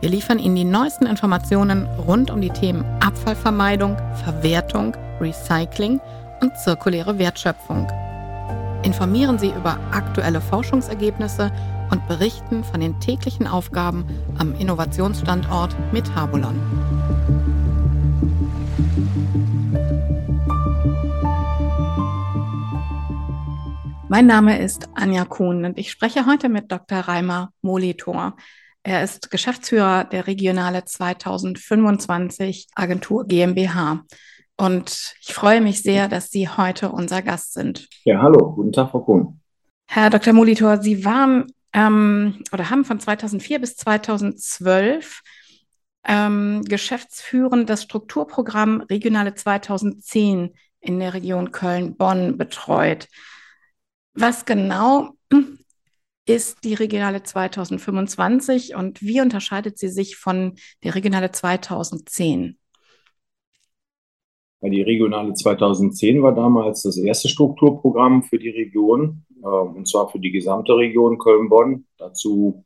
Wir liefern Ihnen die neuesten Informationen rund um die Themen Abfallvermeidung, Verwertung, Recycling und zirkuläre Wertschöpfung. Informieren Sie über aktuelle Forschungsergebnisse und berichten von den täglichen Aufgaben am Innovationsstandort Metabolon. Mein Name ist Anja Kuhn und ich spreche heute mit Dr. Reimer Molitor. Er ist Geschäftsführer der Regionale 2025 Agentur GmbH. Und ich freue mich sehr, dass Sie heute unser Gast sind. Ja, hallo, guten Tag, Frau Kuhn. Herr Dr. Molitor, Sie waren ähm, oder haben von 2004 bis 2012 ähm, geschäftsführend das Strukturprogramm Regionale 2010 in der Region Köln-Bonn betreut. Was genau ist die Regionale 2025 und wie unterscheidet sie sich von der Regionale 2010? Die Regionale 2010 war damals das erste Strukturprogramm für die Region, äh, und zwar für die gesamte Region Köln-Bonn. Dazu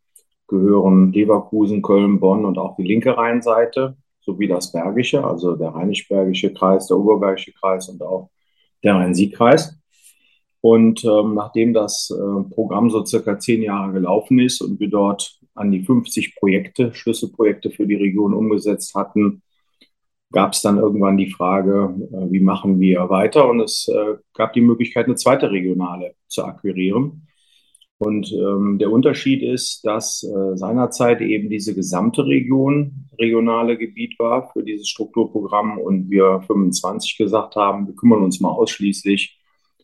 gehören Leverkusen, Köln, Bonn und auch die linke Rheinseite sowie das Bergische, also der Rheinisch-Bergische Kreis, der Oberbergische Kreis und auch der Rhein-Sieg-Kreis. Und ähm, nachdem das äh, Programm so circa zehn Jahre gelaufen ist und wir dort an die 50 Projekte, Schlüsselprojekte für die Region umgesetzt hatten, gab es dann irgendwann die Frage, äh, wie machen wir weiter? Und es äh, gab die Möglichkeit, eine zweite Regionale zu akquirieren. Und ähm, der Unterschied ist, dass äh, seinerzeit eben diese gesamte Region regionale Gebiet war für dieses Strukturprogramm und wir 25 gesagt haben, wir kümmern uns mal ausschließlich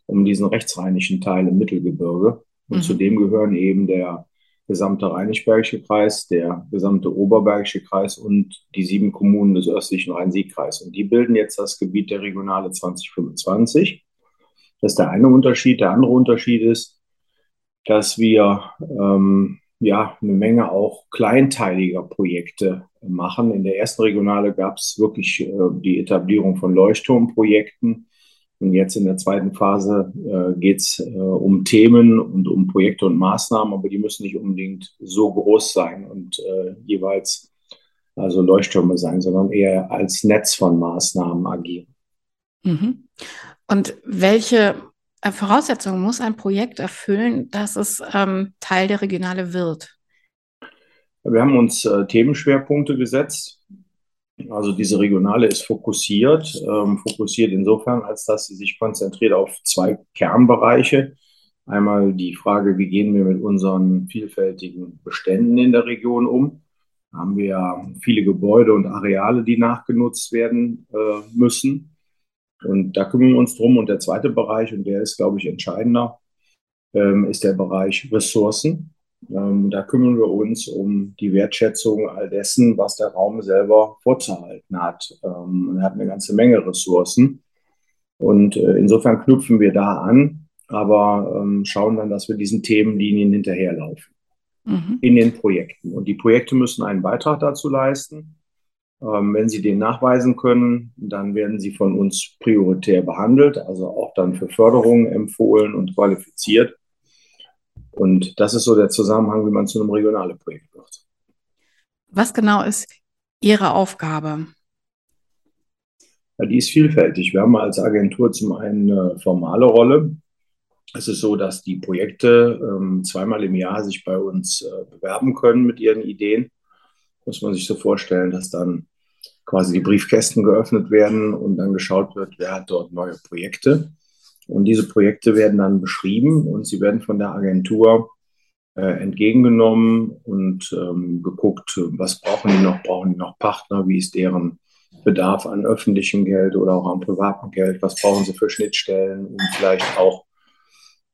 um diesen rechtsrheinischen Teil im Mittelgebirge. Und mhm. zudem gehören eben der gesamte Rheinisch-Bergische Kreis, der gesamte Oberbergische Kreis und die sieben Kommunen des östlichen Rhein-Sieg-Kreises. Und die bilden jetzt das Gebiet der Regionale 2025. Das ist der eine Unterschied. Der andere Unterschied ist, dass wir ähm, ja eine Menge auch kleinteiliger Projekte machen. In der ersten Regionale gab es wirklich äh, die Etablierung von Leuchtturmprojekten und jetzt in der zweiten Phase äh, geht es äh, um Themen und um Projekte und Maßnahmen, aber die müssen nicht unbedingt so groß sein und äh, jeweils also Leuchttürme sein, sondern eher als Netz von Maßnahmen agieren. Mhm. Und welche Voraussetzungen muss ein Projekt erfüllen, dass es ähm, Teil der Regionale wird? Wir haben uns äh, Themenschwerpunkte gesetzt also diese Regionale ist fokussiert, ähm, fokussiert insofern, als dass sie sich konzentriert auf zwei Kernbereiche. Einmal die Frage, wie gehen wir mit unseren vielfältigen Beständen in der Region um? Haben wir viele Gebäude und Areale, die nachgenutzt werden äh, müssen. Und da kümmern wir uns drum. Und der zweite Bereich, und der ist, glaube ich, entscheidender, ähm, ist der Bereich Ressourcen. Ähm, da kümmern wir uns um die Wertschätzung all dessen, was der Raum selber vorzuhalten hat. Ähm, er hat eine ganze Menge Ressourcen. Und äh, insofern knüpfen wir da an, aber ähm, schauen dann, dass wir diesen Themenlinien hinterherlaufen mhm. in den Projekten. Und die Projekte müssen einen Beitrag dazu leisten. Ähm, wenn sie den nachweisen können, dann werden sie von uns prioritär behandelt, also auch dann für Förderungen empfohlen und qualifiziert. Und das ist so der Zusammenhang, wie man zu einem regionalen Projekt wird. Was genau ist Ihre Aufgabe? Ja, die ist vielfältig. Wir haben als Agentur zum einen eine formale Rolle. Es ist so, dass die Projekte ähm, zweimal im Jahr sich bei uns äh, bewerben können mit ihren Ideen. Muss man sich so vorstellen, dass dann quasi die Briefkästen geöffnet werden und dann geschaut wird, wer hat dort neue Projekte. Und diese Projekte werden dann beschrieben und sie werden von der Agentur äh, entgegengenommen und ähm, geguckt, was brauchen die noch, brauchen die noch Partner, wie ist deren Bedarf an öffentlichem Geld oder auch an privatem Geld, was brauchen sie für Schnittstellen, um vielleicht auch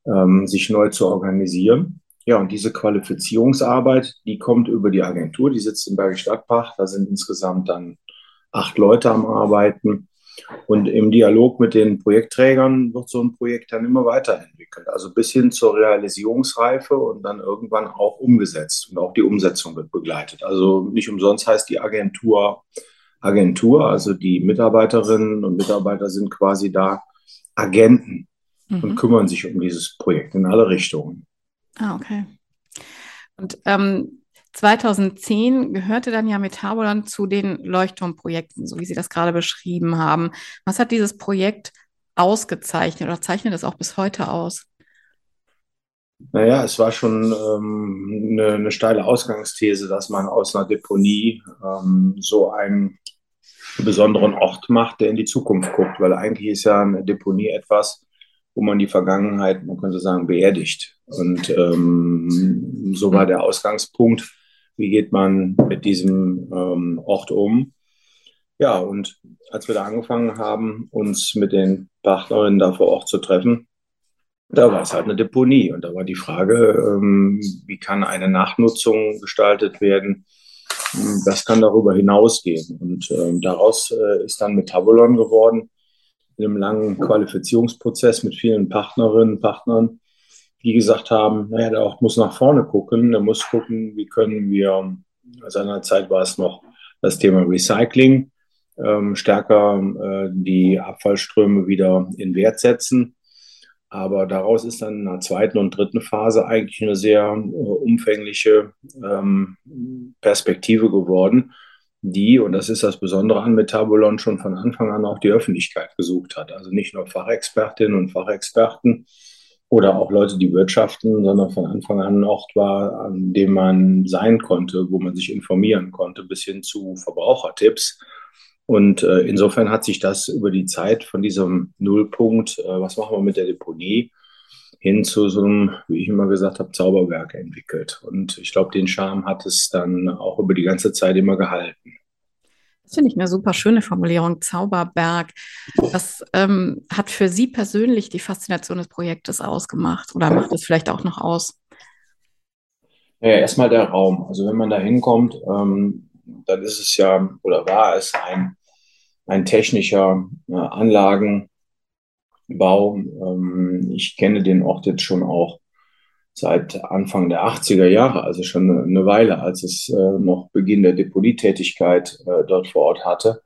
ähm, sich neu zu organisieren. Ja, und diese Qualifizierungsarbeit, die kommt über die Agentur, die sitzt in Bergisch Gladbach, da sind insgesamt dann acht Leute am Arbeiten Und im Dialog mit den Projektträgern wird so ein Projekt dann immer weiterentwickelt. Also bis hin zur Realisierungsreife und dann irgendwann auch umgesetzt. Und auch die Umsetzung wird begleitet. Also nicht umsonst heißt die Agentur Agentur. Also die Mitarbeiterinnen und Mitarbeiter sind quasi da Agenten mhm. und kümmern sich um dieses Projekt in alle Richtungen. Ah, okay. Und ähm, 2010 gehörte dann ja Metabolon zu den Leuchtturmprojekten, so wie Sie das gerade beschrieben haben. Was hat dieses Projekt ausgezeichnet oder zeichnet es auch bis heute aus? Naja, es war schon ähm, eine, eine, steile Ausgangsthese, dass man aus einer Deponie ähm, so einen besonderen Ort macht, der in die Zukunft guckt, weil eigentlich ist ja eine Deponie etwas, wo man die Vergangenheit, man könnte sagen, beerdigt. Und ähm, so war der Ausgangspunkt wie geht man mit diesem ähm, Ort um. Ja, und als wir da angefangen haben, uns mit den Partnerinnen da vor Ort zu treffen, da war es halt eine Deponie. Und da war die Frage, ähm, wie kann eine Nachnutzung gestaltet werden? Das kann darüber hinausgehen. Und ähm, daraus äh, ist dann Metabolon geworden, in einem langen Qualifizierungsprozess mit vielen Partnerinnen, Partnern, die gesagt haben, naja, der Ort muss nach vorne gucken, der muss gucken, wie können wir, seinerzeit war es noch das Thema Recycling, ähm, stärker äh, die Abfallströme wieder in Wert setzen. Aber daraus ist dann in der zweiten und dritten Phase eigentlich eine sehr äh, umfängliche ähm, Perspektive geworden, die, und das ist das Besondere an Metabolon, schon von Anfang an auch die Öffentlichkeit gesucht hat. Also nicht nur Fachexpertinnen und Fachexperten, oder auch Leute, die wirtschaften, sondern von Anfang an ein Ort war, an dem man sein konnte, wo man sich informieren konnte, bis hin zu Verbrauchertipps. Und äh, insofern hat sich das über die Zeit von diesem Nullpunkt, äh, was machen wir mit der Deponie, hin zu so einem, wie ich immer gesagt habe, Zauberwerk entwickelt. Und ich glaube, den Charme hat es dann auch über die ganze Zeit immer gehalten. Finde ich eine super schöne Formulierung, Zauberberg. Was ähm, hat für Sie persönlich die Faszination des Projektes ausgemacht oder macht es vielleicht auch noch aus? Ja, erstmal der Raum. Also wenn man da hinkommt, ähm, dann ist es ja oder war es ein, ein technischer äh, Anlagenbau. Ähm, ich kenne den Ort jetzt schon auch seit Anfang der 80er Jahre, also schon eine Weile, als es äh, noch Beginn der Deponietätigkeit äh, dort vor Ort hatte.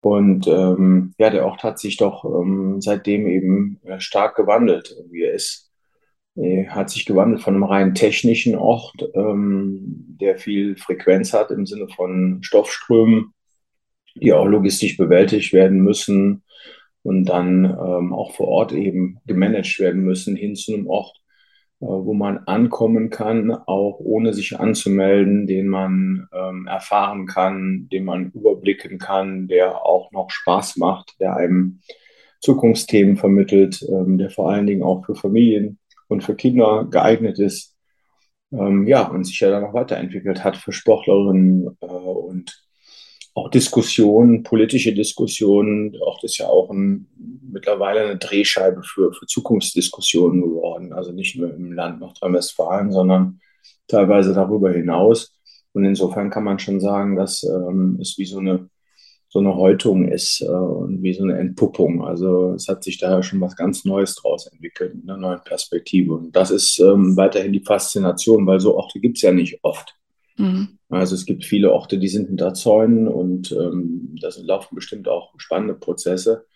Und ähm, ja, der Ort hat sich doch ähm, seitdem eben äh, stark gewandelt. Er ist, er hat sich gewandelt von einem rein technischen Ort, ähm, der viel Frequenz hat im Sinne von Stoffströmen, die auch logistisch bewältigt werden müssen und dann ähm, auch vor Ort eben gemanagt werden müssen, hin zu einem Ort, äh, wo man ankommen kann, auch ohne sich anzumelden, den man ähm, erfahren kann, den man überblicken kann, der auch noch Spaß macht, der einem Zukunftsthemen vermittelt, ähm, der vor allen Dingen auch für Familien und für Kinder geeignet ist. Ähm, ja, und sich ja dann noch weiterentwickelt hat für Sportlerinnen äh, und auch Diskussionen, politische Diskussionen, auch das ist ja auch ein, mittlerweile eine Drehscheibe für, für Zukunftsdiskussionen geworden. Also nicht nur im Land Nordrhein-Westfalen, sondern teilweise darüber hinaus. Und insofern kann man schon sagen, dass ähm, es wie so eine, so eine Häutung ist äh, und wie so eine Entpuppung. Also es hat sich da schon was ganz Neues draus entwickelt, eine neue Perspektive. Und das ist ähm, weiterhin die Faszination, weil so Orte gibt es ja nicht oft. Mhm. Also es gibt viele Orte, die sind hinter Zäunen und ähm, da laufen bestimmt auch spannende Prozesse.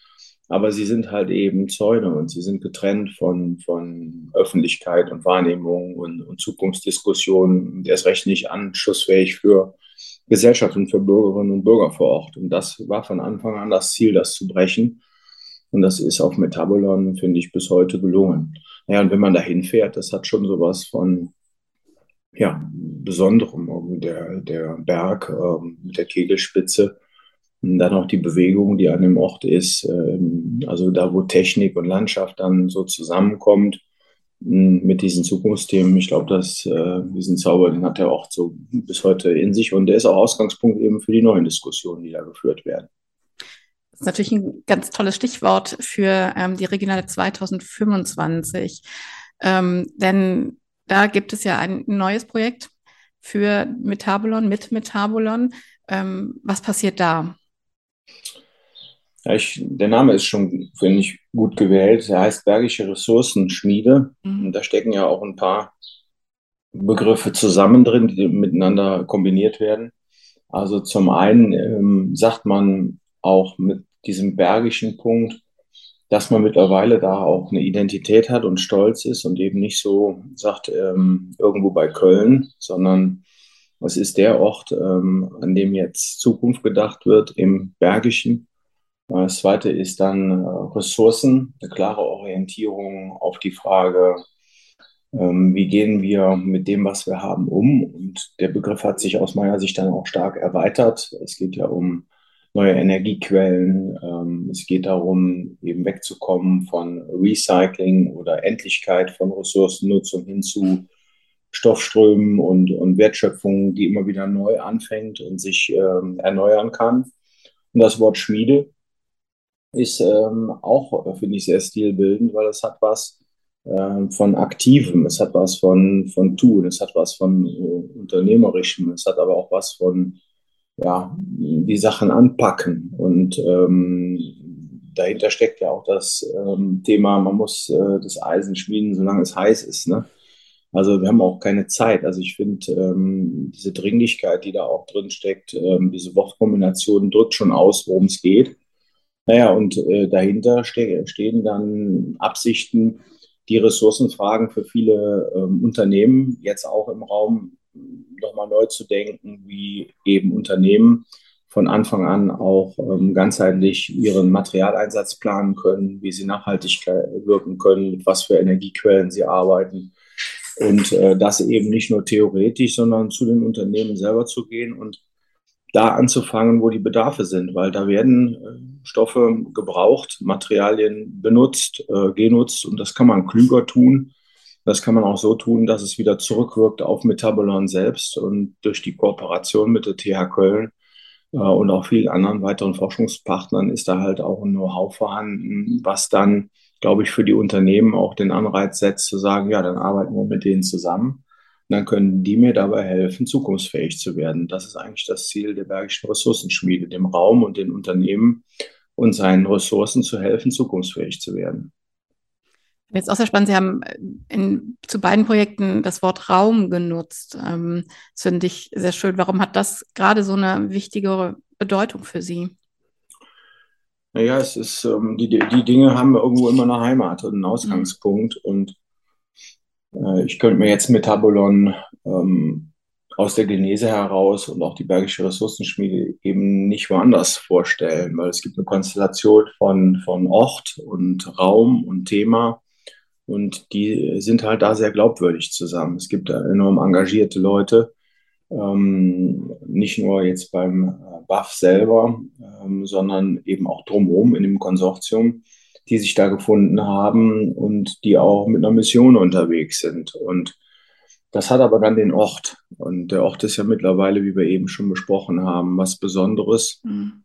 Aber sie sind halt eben Zäune und sie sind getrennt von, von Öffentlichkeit und Wahrnehmung und, und Zukunftsdiskussionen. Der ist recht nicht anschlussfähig für Gesellschaft und für Bürgerinnen und Bürger vor Ort. Und das war von Anfang an das Ziel, das zu brechen. Und das ist auf Metabolon, finde ich, bis heute gelungen. Ja, und wenn man da hinfährt, das hat schon sowas von ja, Besonderem, der, der Berg ähm, mit der Kegelspitze. Und dann auch die Bewegung, die an dem Ort ist, ähm, also da, wo Technik und Landschaft dann so zusammenkommt mit diesen Zukunftsthemen. Ich glaube, dass äh, diesen Zauber, den hat der Ort so bis heute in sich und der ist auch Ausgangspunkt eben für die neuen Diskussionen, die da geführt werden. Das ist natürlich ein ganz tolles Stichwort für ähm, die Regionale 2025. Ähm, denn da gibt es ja ein neues Projekt für Metabolon, mit Metabolon. Ähm, was passiert da? Ja, ich, der Name ist schon, finde ich, gut gewählt. Er heißt Bergische Ressourcenschmiede. Mhm. Und da stecken ja auch ein paar Begriffe zusammen drin, die miteinander kombiniert werden. Also zum einen ähm, sagt man auch mit diesem bergischen Punkt, dass man mittlerweile da auch eine Identität hat und stolz ist und eben nicht so sagt, ähm, irgendwo bei Köln, sondern es ist der Ort, ähm, an dem jetzt Zukunft gedacht wird, im Bergischen. Das zweite ist dann äh, Ressourcen, eine klare Orientierung auf die Frage, ähm, wie gehen wir mit dem, was wir haben, um. Und der Begriff hat sich aus meiner Sicht dann auch stark erweitert. Es geht ja um neue Energiequellen. Ähm, es geht darum, eben wegzukommen von Recycling oder Endlichkeit von Ressourcennutzung hin zu Stoffströmen und, und Wertschöpfung, die immer wieder neu anfängt und sich ähm, erneuern kann. Und das Wort Schmiede ist ähm, auch, finde ich, sehr stilbildend, weil es hat was äh, von Aktivem, es hat was von, von Tun, es hat was von äh, Unternehmerischem, es hat aber auch was von, ja, die Sachen anpacken. Und ähm, dahinter steckt ja auch das ähm, Thema, man muss äh, das Eisen schmieden, solange es heiß ist. Ne? Also wir haben auch keine Zeit. Also ich finde, ähm, diese Dringlichkeit, die da auch drin steckt, ähm, diese Wortkombination drückt schon aus, worum es geht. Naja, und äh, dahinter ste stehen dann Absichten, die Ressourcenfragen für viele ähm, Unternehmen jetzt auch im Raum nochmal neu zu denken, wie eben Unternehmen von Anfang an auch ähm, ganzheitlich ihren Materialeinsatz planen können, wie sie nachhaltig wirken können, mit was für Energiequellen sie arbeiten. Und äh, das eben nicht nur theoretisch, sondern zu den Unternehmen selber zu gehen und da anzufangen, wo die Bedarfe sind, weil da werden äh, Stoffe gebraucht, Materialien benutzt, äh, genutzt und das kann man klüger tun. Das kann man auch so tun, dass es wieder zurückwirkt auf Metabolon selbst und durch die Kooperation mit der TH Köln äh, und auch vielen anderen weiteren Forschungspartnern ist da halt auch ein Know-how vorhanden, was dann, glaube ich, für die Unternehmen auch den Anreiz setzt zu sagen, ja, dann arbeiten wir mit denen zusammen dann können die mir dabei helfen, zukunftsfähig zu werden. Das ist eigentlich das Ziel der Bergischen Ressourcenschmiede, dem Raum und den Unternehmen und seinen Ressourcen zu helfen, zukunftsfähig zu werden. Jetzt auch sehr spannend, Sie haben in, zu beiden Projekten das Wort Raum genutzt. Ähm, das finde ich sehr schön. Warum hat das gerade so eine wichtige Bedeutung für Sie? Naja, es ist, ähm, die, die Dinge haben irgendwo immer eine Heimat und einen Ausgangspunkt. Mhm. Und äh, ich könnte mir jetzt Metabolon ähm, aus der Genese heraus und auch die Bergische Ressourcenschmiede eben nicht woanders vorstellen, weil es gibt eine Konstellation von, von Ort und Raum und Thema und die sind halt da sehr glaubwürdig zusammen. Es gibt da enorm engagierte Leute, ähm, nicht nur jetzt beim äh, BAF selber, ähm, sondern eben auch drumherum in dem Konsortium die sich da gefunden haben und die auch mit einer Mission unterwegs sind. Und das hat aber dann den Ort. Und der Ort ist ja mittlerweile, wie wir eben schon besprochen haben, was Besonderes. Mhm.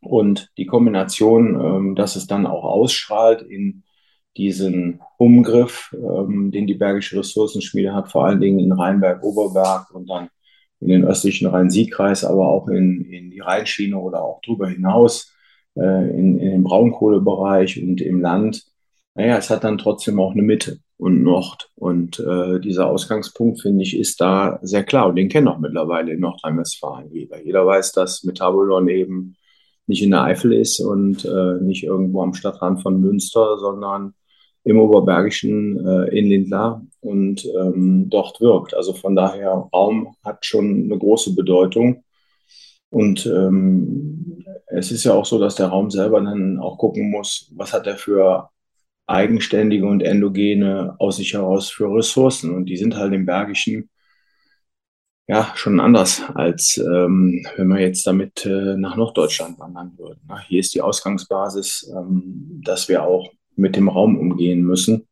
Und die Kombination, ähm, dass es dann auch ausstrahlt in diesen Umgriff, ähm, den die Bergische Ressourcenschmiede hat, vor allen Dingen in Rheinberg-Oberberg und dann in den östlichen Rhein-Sieg-Kreis, aber auch in, in die Rheinschiene oder auch darüber hinaus äh, in, in dem Braunkohlebereich und im Land. Naja, es hat dann trotzdem auch eine Mitte und Nord. Und äh, dieser Ausgangspunkt, finde ich, ist da sehr klar. Und den kennen auch mittlerweile in Nordrhein-Westfalen jeder. Jeder weiß, dass Metabolon eben nicht in der Eifel ist und äh, nicht irgendwo am Stadtrand von Münster, sondern im Oberbergischen äh, in Lindlar und ähm, dort wirkt. Also von daher, Raum hat schon eine große Bedeutung. Und ähm, es ist ja auch so, dass der Raum selber dann auch gucken muss, was hat er für eigenständige und endogene aus sich heraus für Ressourcen. Und die sind halt im Bergischen ja schon anders, als ähm, wenn wir jetzt damit äh, nach Norddeutschland wandern würden. Na, hier ist die Ausgangsbasis, ähm, dass wir auch mit dem Raum umgehen müssen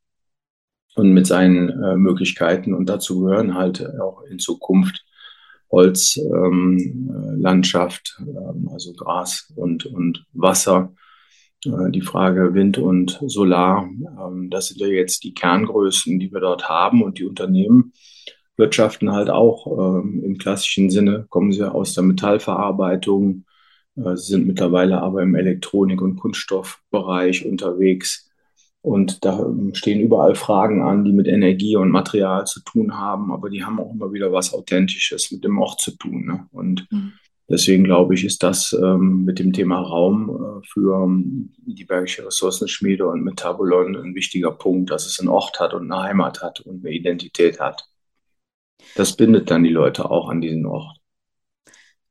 und mit seinen äh, Möglichkeiten. Und dazu gehören halt auch in Zukunft Holzlandschaft, ähm, ähm, also Gras und, und Wasser. Äh, die Frage Wind und Solar, ähm, das sind ja jetzt die Kerngrößen, die wir dort haben und die Unternehmen wirtschaften halt auch ähm, im klassischen Sinne, kommen sie aus der Metallverarbeitung, Äh, sie sind mittlerweile aber im Elektronik- und Kunststoffbereich unterwegs. Und da ähm, stehen überall Fragen an, die mit Energie und Material zu tun haben, aber die haben auch immer wieder was Authentisches mit dem Ort zu tun. Ne? Und mhm. deswegen glaube ich, ist das ähm, mit dem Thema Raum äh, für ähm, die Bergische Ressourcenschmiede und Metabolon ein wichtiger Punkt, dass es einen Ort hat und eine Heimat hat und eine Identität hat. Das bindet dann die Leute auch an diesen Ort.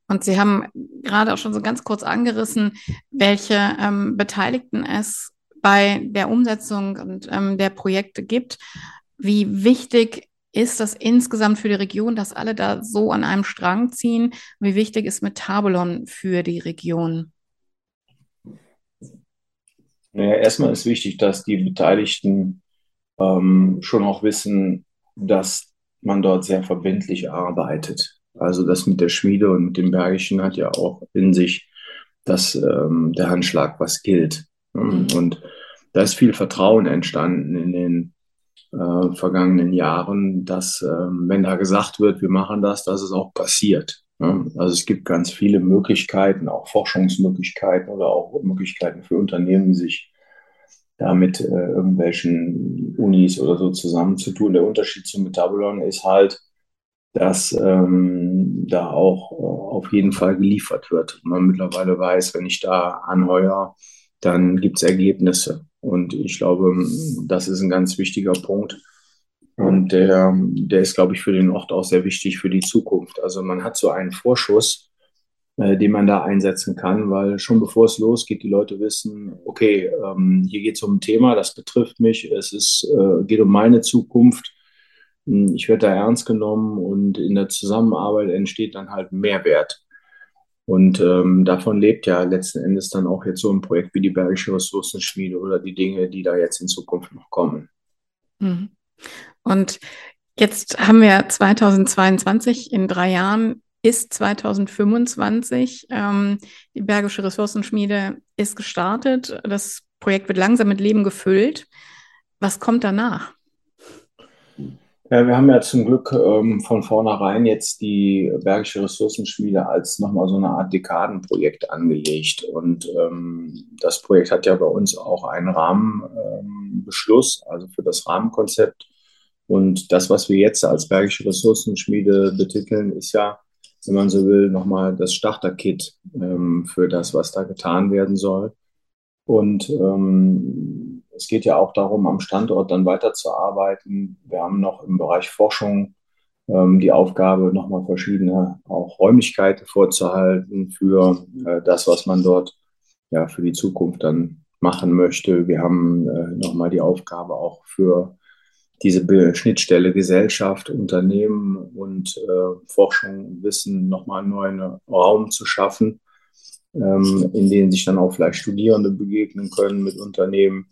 Und Sie haben gerade auch schon so ganz kurz angerissen, welche ähm, Beteiligten es bei der Umsetzung und, ähm, der Projekte gibt. Wie wichtig ist das insgesamt für die Region, dass alle da so an einem Strang ziehen? Wie wichtig ist Metabolon für die Region? Naja, erstmal ist wichtig, dass die Beteiligten ähm, schon auch wissen, dass man dort sehr verbindlich arbeitet. Also das mit der Schmiede und mit dem Bergischen hat ja auch in sich, dass ähm, der Handschlag was gilt. Mhm. Und da ist viel Vertrauen entstanden in den äh, vergangenen Jahren, dass ähm, wenn da gesagt wird, wir machen das, dass es auch passiert. Ne? Also es gibt ganz viele Möglichkeiten, auch Forschungsmöglichkeiten oder auch Möglichkeiten für Unternehmen, sich da mit äh, irgendwelchen Unis oder so zusammenzutun. Der Unterschied zum Metabolon ist halt, dass ähm, da auch äh, auf jeden Fall geliefert wird. Und man mittlerweile weiß, wenn ich da anheuer, dann gibt es Ergebnisse. Und ich glaube, das ist ein ganz wichtiger Punkt. Und der, der ist, glaube ich, für den Ort auch sehr wichtig für die Zukunft. Also man hat so einen Vorschuss, äh, den man da einsetzen kann, weil schon bevor es losgeht, die Leute wissen, okay, ähm, hier geht es um ein Thema, das betrifft mich, es ist, äh, geht um meine Zukunft, hm, ich werde da ernst genommen und in der Zusammenarbeit entsteht dann halt Mehrwert. Und ähm, davon lebt ja letzten Endes dann auch jetzt so ein Projekt wie die Bergische Ressourcenschmiede oder die Dinge, die da jetzt in Zukunft noch kommen. Mhm. Und jetzt haben wir 2022, in drei Jahren ist 2025. Ähm, die Bergische Ressourcenschmiede ist gestartet. Das Projekt wird langsam mit Leben gefüllt. Was kommt danach? Ja, wir haben ja zum Glück ähm, von vornherein jetzt die Bergische Ressourcenschmiede als nochmal so eine Art Dekadenprojekt angelegt. Und ähm, das Projekt hat ja bei uns auch einen Rahmenbeschluss, ähm, also für das Rahmenkonzept. Und das, was wir jetzt als Bergische Ressourcenschmiede betiteln, ist ja, wenn man so will, nochmal das Starterkit ähm, für das, was da getan werden soll. Und ähm, es geht ja auch darum, am Standort dann weiterzuarbeiten. Wir haben noch im Bereich Forschung ähm, die Aufgabe, nochmal verschiedene auch Räumlichkeiten vorzuhalten für äh, das, was man dort ja für die Zukunft dann machen möchte. Wir haben äh, nochmal die Aufgabe auch für diese Schnittstelle Gesellschaft, Unternehmen und äh, Forschung, Wissen nochmal einen neuen Raum zu schaffen ähm, in denen sich dann auch vielleicht Studierende begegnen können mit Unternehmen.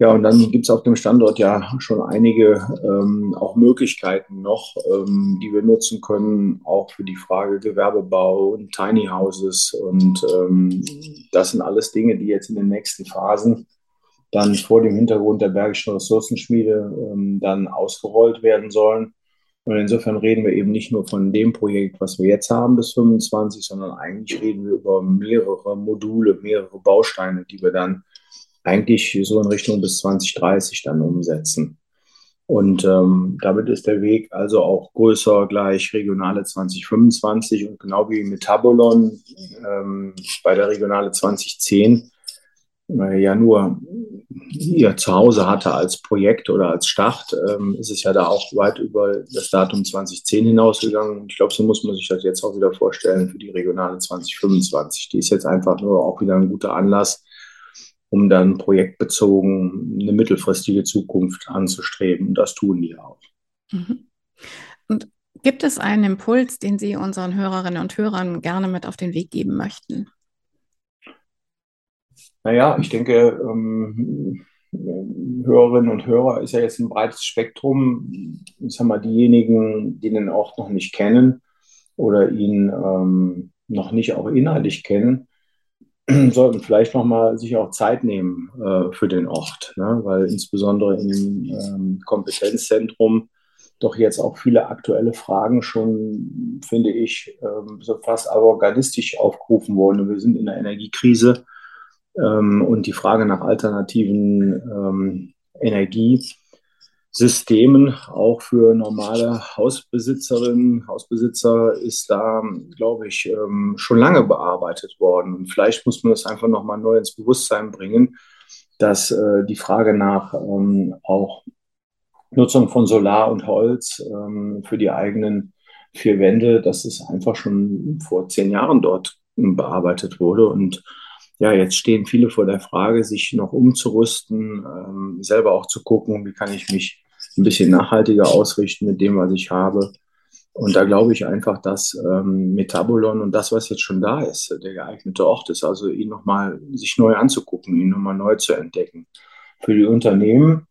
Ja, und dann gibt es auf dem Standort ja schon einige ähm, auch Möglichkeiten noch, ähm, die wir nutzen können, auch für die Frage Gewerbebau und Tiny Houses. Und ähm, das sind alles Dinge, die jetzt in den nächsten Phasen dann vor dem Hintergrund der Bergischen Ressourcenschmiede ähm, dann ausgerollt werden sollen. Und insofern reden wir eben nicht nur von dem Projekt, was wir jetzt haben bis 25, sondern eigentlich reden wir über mehrere Module, mehrere Bausteine, die wir dann eigentlich so in Richtung bis 2030 dann umsetzen. Und ähm, damit ist der Weg also auch größer gleich Regionale 2025 und genau wie Metabolon ähm, bei der Regionale 2010 ja nur ihr zu Hause hatte als Projekt oder als Start, ähm, ist es ja da auch weit über das Datum 2010 hinausgegangen. Ich glaube, so muss man sich das jetzt auch wieder vorstellen für die regionale 2025. Die ist jetzt einfach nur auch wieder ein guter Anlass, um dann projektbezogen eine mittelfristige Zukunft anzustreben. Und das tun die auch. Mhm. Und gibt es einen Impuls, den Sie unseren Hörerinnen und Hörern gerne mit auf den Weg geben möchten? Naja, ich denke, ähm, Hörerinnen und Hörer ist ja jetzt ein breites Spektrum. Ich sag mal, diejenigen, die den Ort noch nicht kennen oder ihn ähm, noch nicht auch inhaltlich kennen, sollten vielleicht noch mal sich auch Zeit nehmen äh, für den Ort, ne? weil insbesondere im ähm, Kompetenzzentrum doch jetzt auch viele aktuelle Fragen schon, finde ich, ähm, so fast avantgardistisch aufgerufen worden. Wir sind in einer Energiekrise und die Frage nach alternativen ähm, Energiesystemen auch für normale Hausbesitzerinnen, Hausbesitzer ist da, glaube ich, ähm, schon lange bearbeitet worden. Und vielleicht muss man das einfach nochmal neu ins Bewusstsein bringen, dass äh, die Frage nach ähm, auch Nutzung von Solar und Holz ähm, für die eigenen vier Wände, dass es einfach schon vor zehn Jahren dort bearbeitet wurde. Und ja, jetzt stehen viele vor der Frage, sich noch umzurüsten, ähm, selber auch zu gucken, wie kann ich mich ein bisschen nachhaltiger ausrichten mit dem, was ich habe. Und da glaube ich einfach, dass ähm, Metabolon und das, was jetzt schon da ist, der geeignete Ort ist, also ihn nochmal sich neu anzugucken, ihn nochmal neu zu entdecken. Für die Unternehmen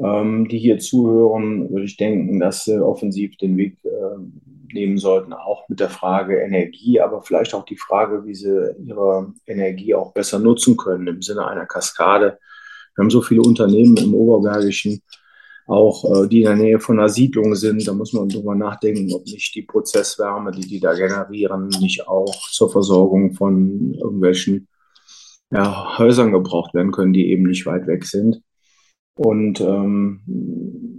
ähm, die hier zuhören, würde ich denken, dass sie offensiv den Weg äh, nehmen sollten, auch mit der Frage Energie, aber vielleicht auch die Frage, wie sie ihre Energie auch besser nutzen können im Sinne einer Kaskade. Wir haben so viele Unternehmen im Oberbergischen, auch äh, die in der Nähe von einer Siedlung sind. Da muss man drüber nachdenken, ob nicht die Prozesswärme, die die da generieren, nicht auch zur Versorgung von irgendwelchen ja, Häusern gebraucht werden können, die eben nicht weit weg sind. Und ähm,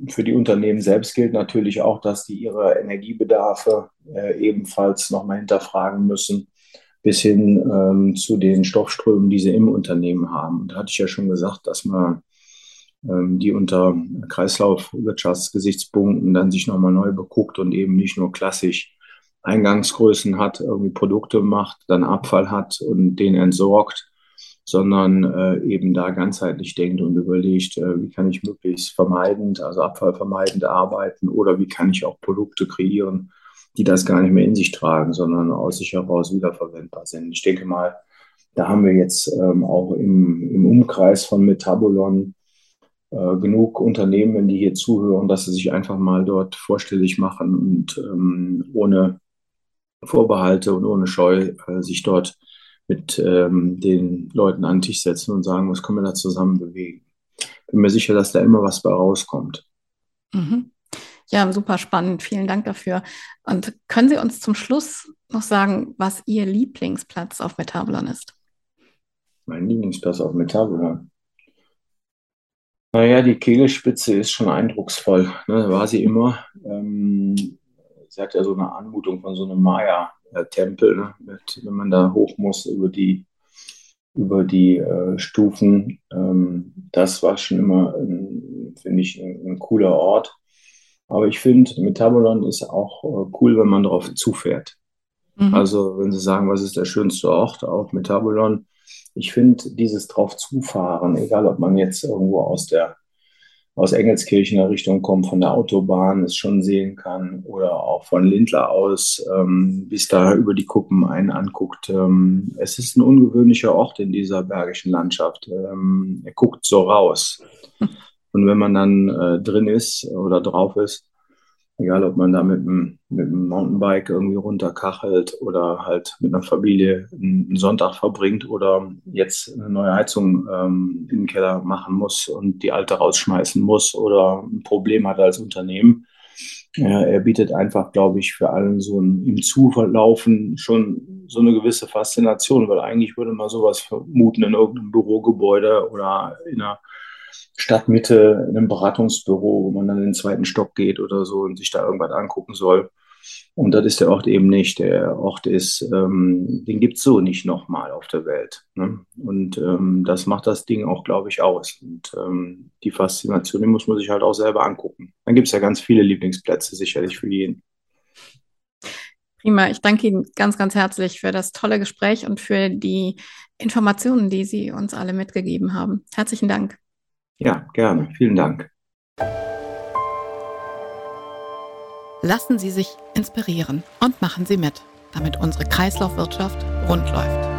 für die Unternehmen selbst gilt natürlich auch, dass die ihre Energiebedarfe äh, ebenfalls nochmal hinterfragen müssen, bis hin ähm, zu den Stoffströmen, die sie im Unternehmen haben. Und da hatte ich ja schon gesagt, dass man ähm, die unter Kreislaufwirtschaftsgesichtspunkten dann sich nochmal neu beguckt und eben nicht nur klassisch Eingangsgrößen hat, irgendwie Produkte macht, dann Abfall hat und den entsorgt, sondern äh, eben da ganzheitlich denkt und überlegt, äh, wie kann ich möglichst vermeidend, also abfallvermeidend arbeiten oder wie kann ich auch Produkte kreieren, die das gar nicht mehr in sich tragen, sondern aus sich heraus wiederverwendbar sind. Ich denke mal, da haben wir jetzt ähm, auch im, im Umkreis von Metabolon äh, genug Unternehmen, die hier zuhören, dass sie sich einfach mal dort vorstellig machen und ähm, ohne Vorbehalte und ohne Scheu äh, sich dort mit ähm, den Leuten an den Tisch setzen und sagen, was können wir da zusammen bewegen. Bin mir sicher, dass da immer was bei rauskommt. Mhm. Ja, super spannend. Vielen Dank dafür. Und können Sie uns zum Schluss noch sagen, was Ihr Lieblingsplatz auf Metabolon ist? Mein Lieblingsplatz auf Metabolon. Naja, die Kegelspitze ist schon eindrucksvoll. Ne? War sie immer. Ähm, sie hat ja so eine Anmutung von so einem Maya, äh, Tempel, ne? Mit, wenn man da hoch muss über die, über die äh, Stufen. Ähm, das war schon immer, finde ich, ein, ein, cooler Ort. Aber ich finde, Metabolon ist auch äh, cool, wenn man darauf zufährt. Mhm. Also, wenn Sie sagen, was ist der schönste Ort auf Metabolon? Ich finde, dieses drauf zufahren, egal ob man jetzt irgendwo aus der aus Engelskirchener Richtung kommt, von der Autobahn es schon sehen kann oder auch von Lindler aus, ähm, bis da über die Kuppen einen anguckt. Ähm, es ist ein ungewöhnlicher Ort in dieser bergischen Landschaft. Ähm, er guckt so raus. Und wenn man dann äh, drin ist oder drauf ist, Egal, ob man da mit dem, mit dem Mountainbike irgendwie runterkachelt oder halt mit einer Familie einen Sonntag verbringt oder jetzt eine neue Heizung ähm, in den Keller machen muss und die alte rausschmeißen muss oder ein Problem hat als Unternehmen. Er bietet einfach, glaube ich, für allen so ein, im Zulaufen schon so eine gewisse Faszination, weil eigentlich würde man sowas vermuten in irgendeinem Bürogebäude oder in einer Stadtmitte in einem Beratungsbüro, wo man dann in den zweiten Stock geht oder so und sich da irgendwas angucken soll. Und das ist der Ort eben nicht. Der Ort ist, ähm, den gibt es so nicht nochmal auf der Welt. Ne? Und ähm, das macht das Ding auch, glaube ich, aus. Und ähm, die Faszination, die muss man sich halt auch selber angucken. Dann gibt es ja ganz viele Lieblingsplätze, sicherlich für jeden. Prima, ich danke Ihnen ganz, ganz herzlich für das tolle Gespräch und für die Informationen, die Sie uns alle mitgegeben haben. Herzlichen Dank. Ja, gerne. Vielen Dank. Lassen Sie sich inspirieren und machen Sie mit, damit unsere Kreislaufwirtschaft rund läuft.